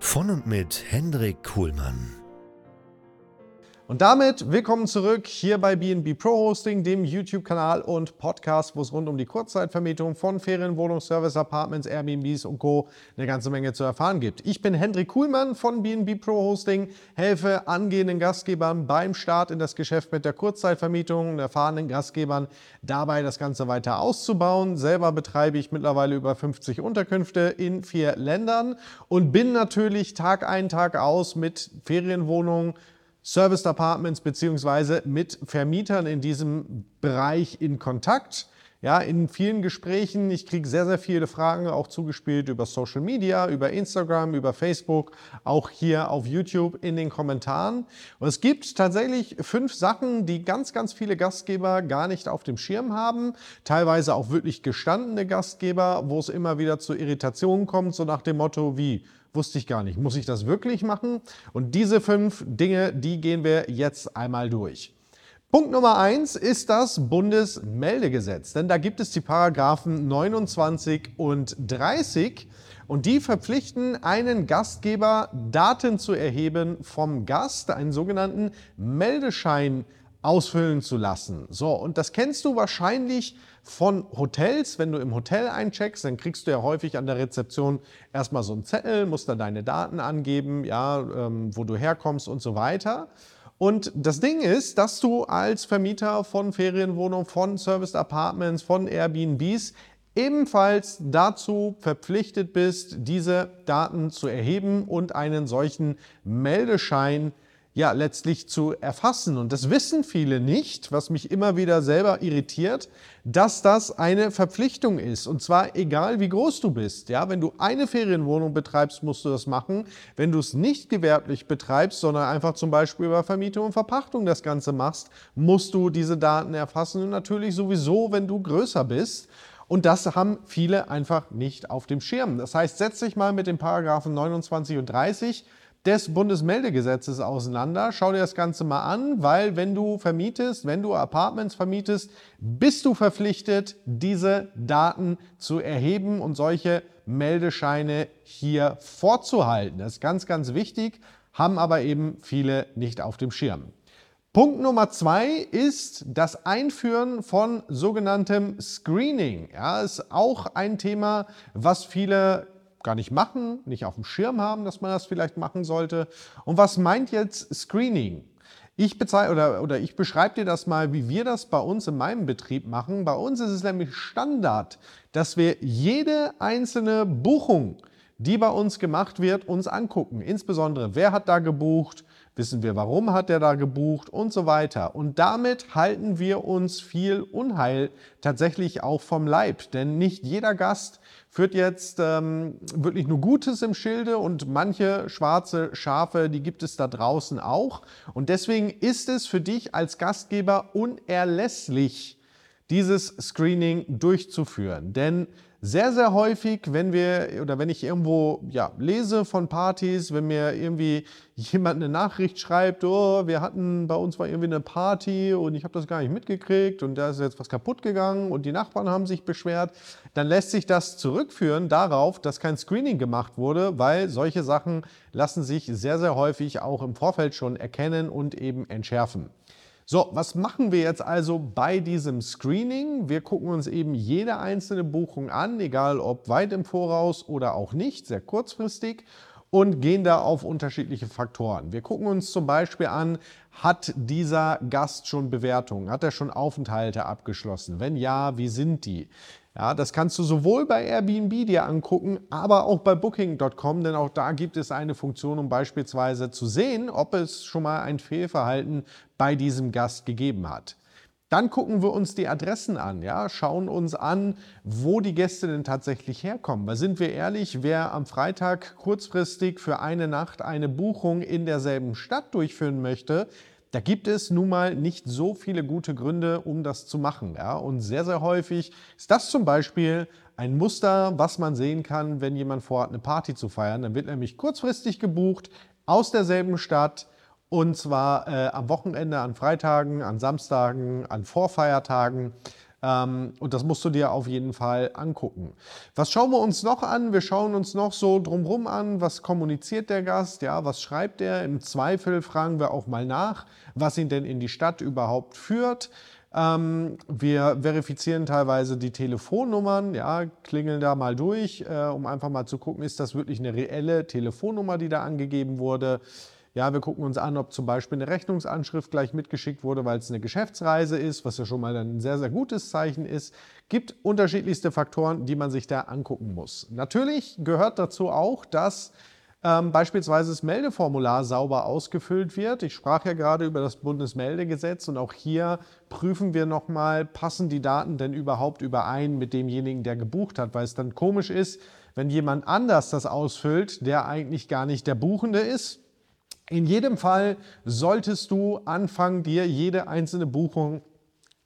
Von und mit Hendrik Kuhlmann. Und damit willkommen zurück hier bei BNB Pro Hosting, dem YouTube-Kanal und Podcast, wo es rund um die Kurzzeitvermietung von Ferienwohnungen, Service Apartments, Airbnbs und Co. eine ganze Menge zu erfahren gibt. Ich bin Hendrik Kuhlmann von BNB Pro Hosting, helfe angehenden Gastgebern beim Start in das Geschäft mit der Kurzzeitvermietung und erfahrenen Gastgebern dabei, das Ganze weiter auszubauen. Selber betreibe ich mittlerweile über 50 Unterkünfte in vier Ländern und bin natürlich Tag ein, Tag aus mit Ferienwohnungen, Service Apartments beziehungsweise mit Vermietern in diesem Bereich in Kontakt. Ja, in vielen Gesprächen, ich kriege sehr, sehr viele Fragen auch zugespielt über Social Media, über Instagram, über Facebook, auch hier auf YouTube in den Kommentaren. Und es gibt tatsächlich fünf Sachen, die ganz, ganz viele Gastgeber gar nicht auf dem Schirm haben. Teilweise auch wirklich gestandene Gastgeber, wo es immer wieder zu Irritationen kommt, so nach dem Motto wie, Wusste ich gar nicht. Muss ich das wirklich machen? Und diese fünf Dinge, die gehen wir jetzt einmal durch. Punkt Nummer eins ist das Bundesmeldegesetz, denn da gibt es die Paragraphen 29 und 30 und die verpflichten einen Gastgeber, Daten zu erheben vom Gast, einen sogenannten Meldeschein ausfüllen zu lassen. So, und das kennst du wahrscheinlich von Hotels. Wenn du im Hotel eincheckst, dann kriegst du ja häufig an der Rezeption erstmal so einen Zettel, musst dann deine Daten angeben, ja, ähm, wo du herkommst und so weiter. Und das Ding ist, dass du als Vermieter von Ferienwohnungen, von Service Apartments, von Airbnbs ebenfalls dazu verpflichtet bist, diese Daten zu erheben und einen solchen Meldeschein zu ja letztlich zu erfassen. Und das wissen viele nicht, was mich immer wieder selber irritiert, dass das eine Verpflichtung ist. Und zwar egal wie groß du bist. Ja, wenn du eine Ferienwohnung betreibst, musst du das machen. Wenn du es nicht gewerblich betreibst, sondern einfach zum Beispiel über Vermietung und Verpachtung das Ganze machst, musst du diese Daten erfassen. Und natürlich sowieso, wenn du größer bist. Und das haben viele einfach nicht auf dem Schirm. Das heißt, setz dich mal mit den Paragraphen 29 und 30 des Bundesmeldegesetzes auseinander. Schau dir das Ganze mal an, weil wenn du vermietest, wenn du Apartments vermietest, bist du verpflichtet, diese Daten zu erheben und solche Meldescheine hier vorzuhalten. Das ist ganz, ganz wichtig, haben aber eben viele nicht auf dem Schirm. Punkt Nummer zwei ist das Einführen von sogenanntem Screening. Ja, ist auch ein Thema, was viele gar nicht machen, nicht auf dem Schirm haben, dass man das vielleicht machen sollte. Und was meint jetzt Screening? Ich, oder, oder ich beschreibe dir das mal, wie wir das bei uns in meinem Betrieb machen. Bei uns ist es nämlich Standard, dass wir jede einzelne Buchung, die bei uns gemacht wird, uns angucken. Insbesondere, wer hat da gebucht, wissen wir, warum hat er da gebucht und so weiter. Und damit halten wir uns viel Unheil tatsächlich auch vom Leib. Denn nicht jeder Gast führt jetzt ähm, wirklich nur Gutes im Schilde und manche schwarze Schafe, die gibt es da draußen auch. Und deswegen ist es für dich als Gastgeber unerlässlich, dieses Screening durchzuführen. Denn sehr, sehr häufig, wenn wir oder wenn ich irgendwo ja, lese von Partys, wenn mir irgendwie jemand eine Nachricht schreibt, oh, wir hatten bei uns war irgendwie eine Party und ich habe das gar nicht mitgekriegt und da ist jetzt was kaputt gegangen und die Nachbarn haben sich beschwert, dann lässt sich das zurückführen darauf, dass kein Screening gemacht wurde, weil solche Sachen lassen sich sehr, sehr häufig auch im Vorfeld schon erkennen und eben entschärfen. So, was machen wir jetzt also bei diesem Screening? Wir gucken uns eben jede einzelne Buchung an, egal ob weit im Voraus oder auch nicht, sehr kurzfristig. Und gehen da auf unterschiedliche Faktoren. Wir gucken uns zum Beispiel an, hat dieser Gast schon Bewertungen? Hat er schon Aufenthalte abgeschlossen? Wenn ja, wie sind die? Ja, das kannst du sowohl bei Airbnb dir angucken, aber auch bei Booking.com, denn auch da gibt es eine Funktion, um beispielsweise zu sehen, ob es schon mal ein Fehlverhalten bei diesem Gast gegeben hat. Dann gucken wir uns die Adressen an, ja, schauen uns an, wo die Gäste denn tatsächlich herkommen. Weil sind wir ehrlich, wer am Freitag kurzfristig für eine Nacht eine Buchung in derselben Stadt durchführen möchte, da gibt es nun mal nicht so viele gute Gründe, um das zu machen. Ja? Und sehr, sehr häufig ist das zum Beispiel ein Muster, was man sehen kann, wenn jemand vorhat, eine Party zu feiern. Dann wird nämlich kurzfristig gebucht aus derselben Stadt und zwar äh, am Wochenende, an Freitagen, an Samstagen, an Vorfeiertagen. Ähm, und das musst du dir auf jeden Fall angucken. Was schauen wir uns noch an? Wir schauen uns noch so drumherum an, was kommuniziert der Gast, ja, was schreibt er? Im Zweifel fragen wir auch mal nach, was ihn denn in die Stadt überhaupt führt. Ähm, wir verifizieren teilweise die Telefonnummern, ja, klingeln da mal durch, äh, um einfach mal zu gucken, ist das wirklich eine reelle Telefonnummer, die da angegeben wurde. Ja, wir gucken uns an, ob zum Beispiel eine Rechnungsanschrift gleich mitgeschickt wurde, weil es eine Geschäftsreise ist, was ja schon mal ein sehr, sehr gutes Zeichen ist. Gibt unterschiedlichste Faktoren, die man sich da angucken muss. Natürlich gehört dazu auch, dass ähm, beispielsweise das Meldeformular sauber ausgefüllt wird. Ich sprach ja gerade über das Bundesmeldegesetz und auch hier prüfen wir nochmal, passen die Daten denn überhaupt überein mit demjenigen, der gebucht hat, weil es dann komisch ist, wenn jemand anders das ausfüllt, der eigentlich gar nicht der Buchende ist in jedem Fall solltest du anfangen, dir jede einzelne Buchung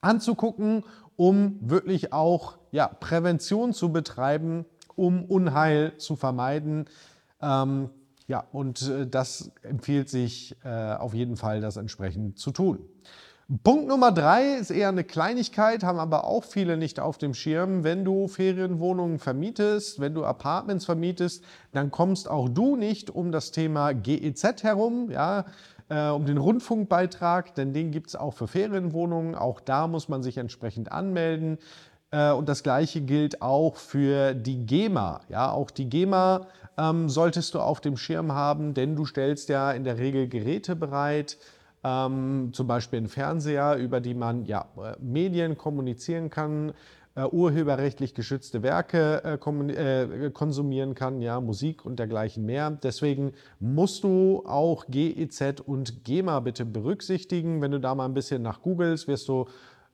anzugucken, um wirklich auch ja, Prävention zu betreiben, um Unheil zu vermeiden. Ähm, ja, und äh, das empfiehlt sich äh, auf jeden Fall, das entsprechend zu tun. Punkt Nummer drei ist eher eine Kleinigkeit, haben aber auch viele nicht auf dem Schirm. Wenn du Ferienwohnungen vermietest, wenn du Apartments vermietest, dann kommst auch du nicht um das Thema GEZ herum, ja, äh, um den Rundfunkbeitrag, denn den gibt es auch für Ferienwohnungen. Auch da muss man sich entsprechend anmelden. Äh, und das Gleiche gilt auch für die GEMA. Ja, auch die GEMA ähm, solltest du auf dem Schirm haben, denn du stellst ja in der Regel Geräte bereit ähm, zum Beispiel ein Fernseher, über die man ja, äh, Medien kommunizieren kann, äh, urheberrechtlich geschützte Werke äh, äh, konsumieren kann, ja, Musik und dergleichen mehr. Deswegen musst du auch GEZ und GEMA bitte berücksichtigen. Wenn du da mal ein bisschen nach googelst, wirst du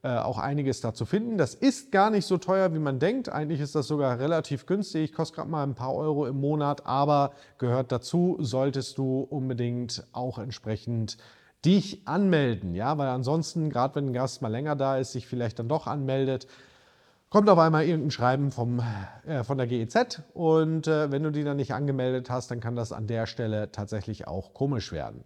äh, auch einiges dazu finden. Das ist gar nicht so teuer, wie man denkt. Eigentlich ist das sogar relativ günstig, kostet gerade mal ein paar Euro im Monat, aber gehört dazu, solltest du unbedingt auch entsprechend dich anmelden, ja, weil ansonsten, gerade wenn ein Gast mal länger da ist, sich vielleicht dann doch anmeldet, kommt auf einmal irgendein Schreiben vom, äh, von der GEZ und äh, wenn du die dann nicht angemeldet hast, dann kann das an der Stelle tatsächlich auch komisch werden.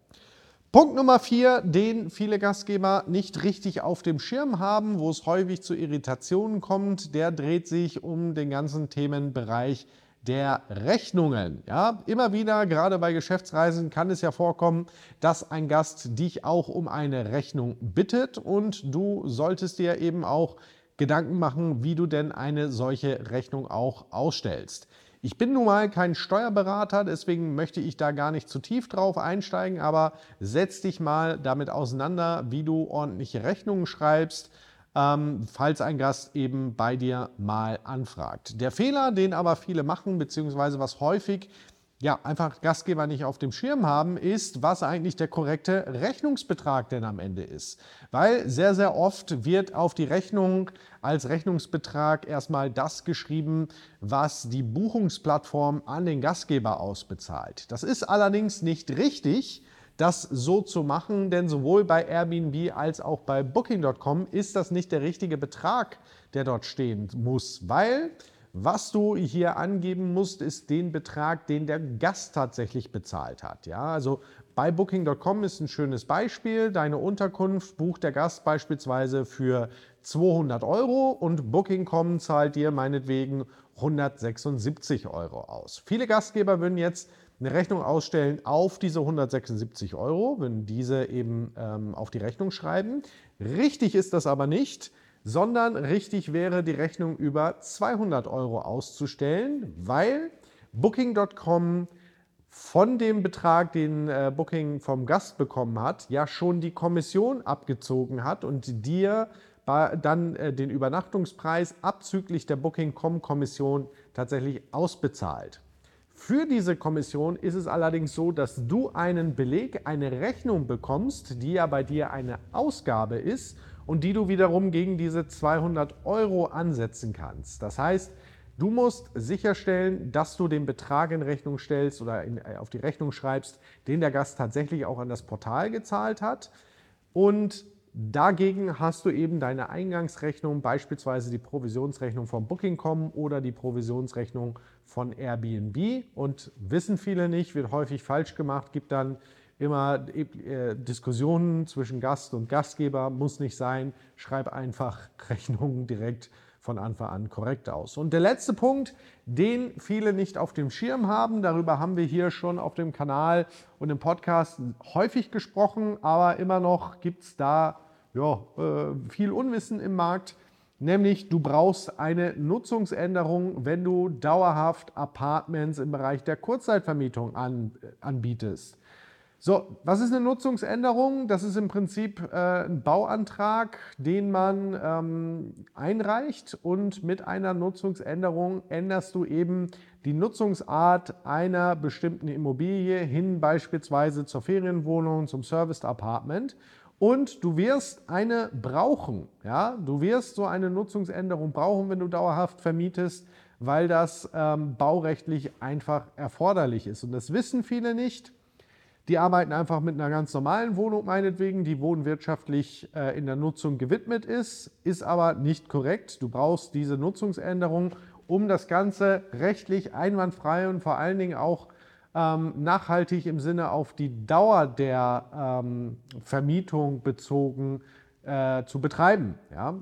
Punkt Nummer vier, den viele Gastgeber nicht richtig auf dem Schirm haben, wo es häufig zu Irritationen kommt, der dreht sich um den ganzen Themenbereich der Rechnungen. Ja, immer wieder, gerade bei Geschäftsreisen, kann es ja vorkommen, dass ein Gast dich auch um eine Rechnung bittet und du solltest dir eben auch Gedanken machen, wie du denn eine solche Rechnung auch ausstellst. Ich bin nun mal kein Steuerberater, deswegen möchte ich da gar nicht zu tief drauf einsteigen, aber setz dich mal damit auseinander, wie du ordentliche Rechnungen schreibst ähm, falls ein Gast eben bei dir mal anfragt. Der Fehler, den aber viele machen, beziehungsweise was häufig ja, einfach Gastgeber nicht auf dem Schirm haben, ist, was eigentlich der korrekte Rechnungsbetrag denn am Ende ist. Weil sehr, sehr oft wird auf die Rechnung als Rechnungsbetrag erstmal das geschrieben, was die Buchungsplattform an den Gastgeber ausbezahlt. Das ist allerdings nicht richtig, das so zu machen, denn sowohl bei Airbnb als auch bei Booking.com ist das nicht der richtige Betrag, der dort stehen muss, weil was du hier angeben musst, ist den Betrag, den der Gast tatsächlich bezahlt hat. Ja, also bei Booking.com ist ein schönes Beispiel. Deine Unterkunft bucht der Gast beispielsweise für 200 Euro und Booking.com zahlt dir meinetwegen 176 Euro aus. Viele Gastgeber würden jetzt eine Rechnung ausstellen auf diese 176 Euro, wenn diese eben ähm, auf die Rechnung schreiben. Richtig ist das aber nicht, sondern richtig wäre die Rechnung über 200 Euro auszustellen, weil Booking.com von dem Betrag, den äh, Booking vom Gast bekommen hat, ja schon die Kommission abgezogen hat und dir dann äh, den Übernachtungspreis abzüglich der Booking.com-Kommission tatsächlich ausbezahlt. Für diese Kommission ist es allerdings so, dass du einen Beleg, eine Rechnung bekommst, die ja bei dir eine Ausgabe ist und die du wiederum gegen diese 200 Euro ansetzen kannst. Das heißt, Du musst sicherstellen, dass du den Betrag in Rechnung stellst oder in, äh, auf die Rechnung schreibst, den der Gast tatsächlich auch an das Portal gezahlt hat. Und dagegen hast du eben deine Eingangsrechnung, beispielsweise die Provisionsrechnung von Booking.com oder die Provisionsrechnung von Airbnb. Und wissen viele nicht, wird häufig falsch gemacht, gibt dann immer äh, Diskussionen zwischen Gast und Gastgeber, muss nicht sein. Schreib einfach Rechnungen direkt von Anfang an korrekt aus. Und der letzte Punkt, den viele nicht auf dem Schirm haben, darüber haben wir hier schon auf dem Kanal und im Podcast häufig gesprochen, aber immer noch gibt es da ja, äh, viel Unwissen im Markt. Nämlich, du brauchst eine Nutzungsänderung, wenn du dauerhaft Apartments im Bereich der Kurzzeitvermietung an, äh, anbietest. So, was ist eine Nutzungsänderung? Das ist im Prinzip äh, ein Bauantrag, den man ähm, einreicht und mit einer Nutzungsänderung änderst du eben die Nutzungsart einer bestimmten Immobilie hin beispielsweise zur Ferienwohnung, zum Serviced Apartment und du wirst eine brauchen. Ja? Du wirst so eine Nutzungsänderung brauchen, wenn du dauerhaft vermietest, weil das ähm, baurechtlich einfach erforderlich ist. Und das wissen viele nicht. Die arbeiten einfach mit einer ganz normalen Wohnung meinetwegen, die wohnwirtschaftlich äh, in der Nutzung gewidmet ist, ist aber nicht korrekt. Du brauchst diese Nutzungsänderung, um das Ganze rechtlich einwandfrei und vor allen Dingen auch ähm, nachhaltig im Sinne auf die Dauer der ähm, Vermietung bezogen äh, zu betreiben. Ja?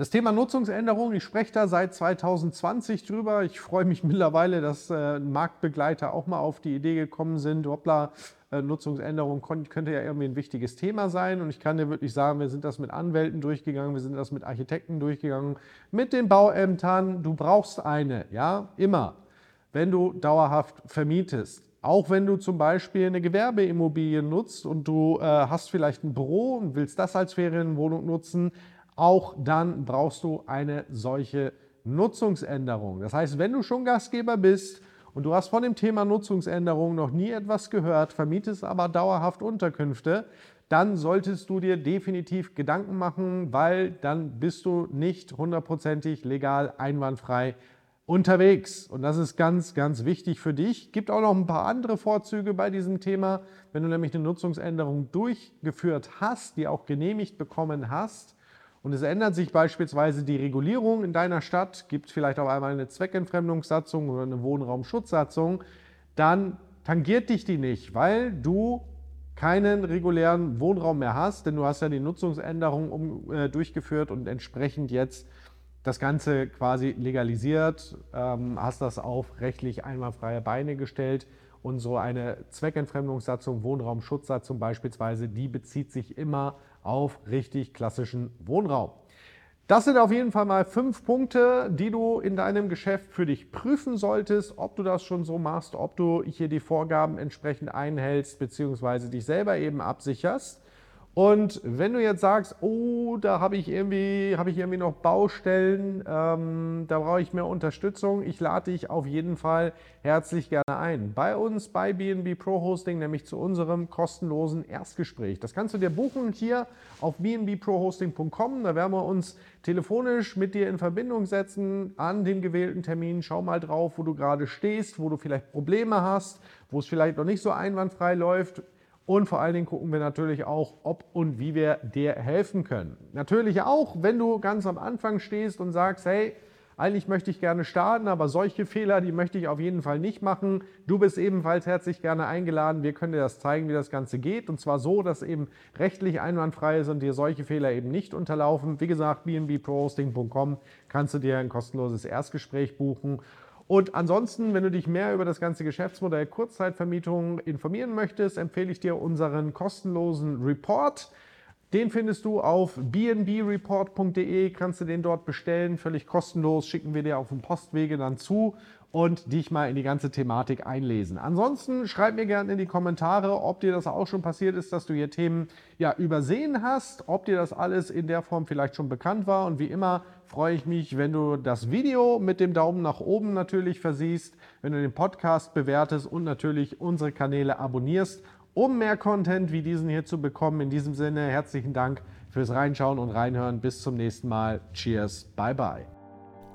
Das Thema Nutzungsänderung, ich spreche da seit 2020 drüber. Ich freue mich mittlerweile, dass äh, Marktbegleiter auch mal auf die Idee gekommen sind, hoppla, äh, Nutzungsänderung könnte ja irgendwie ein wichtiges Thema sein. Und ich kann dir wirklich sagen, wir sind das mit Anwälten durchgegangen, wir sind das mit Architekten durchgegangen, mit den Bauämtern. Du brauchst eine, ja, immer, wenn du dauerhaft vermietest. Auch wenn du zum Beispiel eine Gewerbeimmobilie nutzt und du äh, hast vielleicht ein Büro und willst das als Ferienwohnung nutzen, auch dann brauchst du eine solche Nutzungsänderung. Das heißt, wenn du schon Gastgeber bist und du hast von dem Thema Nutzungsänderung noch nie etwas gehört, vermietest aber dauerhaft Unterkünfte, dann solltest du dir definitiv Gedanken machen, weil dann bist du nicht hundertprozentig legal einwandfrei unterwegs. Und das ist ganz, ganz wichtig für dich. Gibt auch noch ein paar andere Vorzüge bei diesem Thema. Wenn du nämlich eine Nutzungsänderung durchgeführt hast, die auch genehmigt bekommen hast, und es ändert sich beispielsweise die Regulierung in deiner Stadt, gibt vielleicht auf einmal eine Zweckentfremdungssatzung oder eine Wohnraumschutzsatzung, dann tangiert dich die nicht, weil du keinen regulären Wohnraum mehr hast, denn du hast ja die Nutzungsänderung um, äh, durchgeführt und entsprechend jetzt das Ganze quasi legalisiert, ähm, hast das auf rechtlich einwandfreie Beine gestellt und so eine Zweckentfremdungssatzung, Wohnraumschutzsatzung beispielsweise, die bezieht sich immer auf richtig klassischen Wohnraum. Das sind auf jeden Fall mal fünf Punkte, die du in deinem Geschäft für dich prüfen solltest, ob du das schon so machst, ob du hier die Vorgaben entsprechend einhältst, beziehungsweise dich selber eben absicherst. Und wenn du jetzt sagst, oh, da habe ich irgendwie, habe ich irgendwie noch Baustellen, ähm, da brauche ich mehr Unterstützung, ich lade dich auf jeden Fall herzlich gerne ein. Bei uns bei BNB Pro Hosting, nämlich zu unserem kostenlosen Erstgespräch. Das kannst du dir buchen hier auf bnbprohosting.com. Da werden wir uns telefonisch mit dir in Verbindung setzen an den gewählten Termin. Schau mal drauf, wo du gerade stehst, wo du vielleicht Probleme hast, wo es vielleicht noch nicht so einwandfrei läuft und vor allen Dingen gucken wir natürlich auch, ob und wie wir dir helfen können. Natürlich auch, wenn du ganz am Anfang stehst und sagst, hey, eigentlich möchte ich gerne starten, aber solche Fehler, die möchte ich auf jeden Fall nicht machen. Du bist ebenfalls herzlich gerne eingeladen. Wir können dir das zeigen, wie das Ganze geht. Und zwar so, dass eben rechtlich einwandfrei ist und dir solche Fehler eben nicht unterlaufen. Wie gesagt, bnbprohosting.com kannst du dir ein kostenloses Erstgespräch buchen. Und ansonsten, wenn du dich mehr über das ganze Geschäftsmodell Kurzzeitvermietung informieren möchtest, empfehle ich dir unseren kostenlosen Report. Den findest du auf bnbreport.de, kannst du den dort bestellen, völlig kostenlos, schicken wir dir auf dem Postwege dann zu und dich mal in die ganze Thematik einlesen. Ansonsten schreib mir gerne in die Kommentare, ob dir das auch schon passiert ist, dass du hier Themen ja übersehen hast, ob dir das alles in der Form vielleicht schon bekannt war. Und wie immer freue ich mich, wenn du das Video mit dem Daumen nach oben natürlich versiehst, wenn du den Podcast bewertest und natürlich unsere Kanäle abonnierst um mehr Content wie diesen hier zu bekommen. In diesem Sinne herzlichen Dank fürs Reinschauen und Reinhören. Bis zum nächsten Mal. Cheers. Bye bye.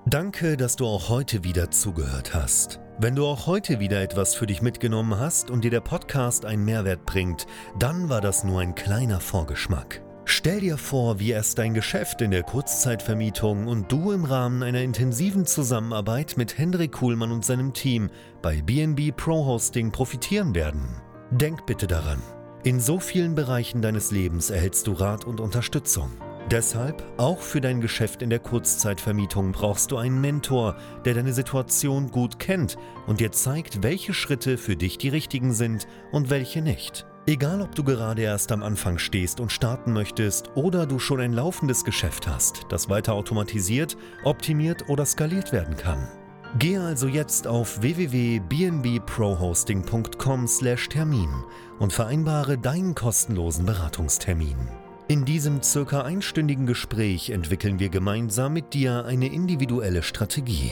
Danke, dass du auch heute wieder zugehört hast. Wenn du auch heute wieder etwas für dich mitgenommen hast und dir der Podcast einen Mehrwert bringt, dann war das nur ein kleiner Vorgeschmack. Stell dir vor, wie erst dein Geschäft in der Kurzzeitvermietung und du im Rahmen einer intensiven Zusammenarbeit mit Hendrik Kuhlmann und seinem Team bei BNB Pro Hosting profitieren werden. Denk bitte daran, in so vielen Bereichen deines Lebens erhältst du Rat und Unterstützung. Deshalb, auch für dein Geschäft in der Kurzzeitvermietung brauchst du einen Mentor, der deine Situation gut kennt und dir zeigt, welche Schritte für dich die richtigen sind und welche nicht. Egal, ob du gerade erst am Anfang stehst und starten möchtest oder du schon ein laufendes Geschäft hast, das weiter automatisiert, optimiert oder skaliert werden kann. Gehe also jetzt auf www.bnbprohosting.com/termin und vereinbare deinen kostenlosen Beratungstermin. In diesem circa einstündigen Gespräch entwickeln wir gemeinsam mit dir eine individuelle Strategie.